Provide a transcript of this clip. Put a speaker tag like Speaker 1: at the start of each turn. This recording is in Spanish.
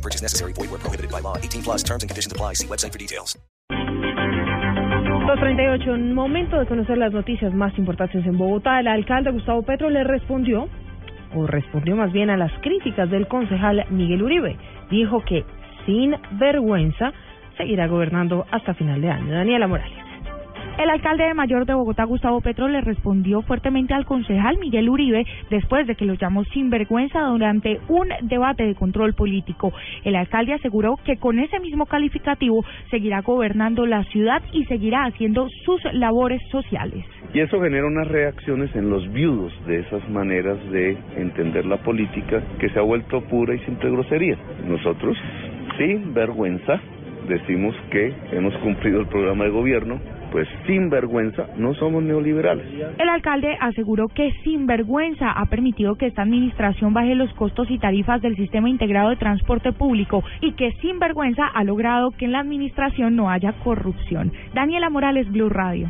Speaker 1: Purchase necessary. Void where prohibited by law. 18 plus terms and conditions apply. See website for details.
Speaker 2: 238, un momento de conocer las noticias más importantes en Bogotá. El alcalde Gustavo Petro le respondió, o respondió más bien a las críticas del concejal Miguel Uribe. Dijo que sin vergüenza seguirá gobernando hasta final de año. Daniela Morales.
Speaker 3: El alcalde de Mayor de Bogotá, Gustavo Petro, le respondió fuertemente al concejal Miguel Uribe después de que lo llamó sinvergüenza durante un debate de control político. El alcalde aseguró que con ese mismo calificativo seguirá gobernando la ciudad y seguirá haciendo sus labores sociales.
Speaker 4: Y eso genera unas reacciones en los viudos de esas maneras de entender la política que se ha vuelto pura y simple grosería. Nosotros, sin vergüenza, decimos que hemos cumplido el programa de gobierno, pues sin vergüenza no somos neoliberales.
Speaker 3: El alcalde aseguró que sin vergüenza ha permitido que esta administración baje los costos y tarifas del sistema integrado de transporte público y que sin vergüenza ha logrado que en la administración no haya corrupción. Daniela Morales, Blue Radio.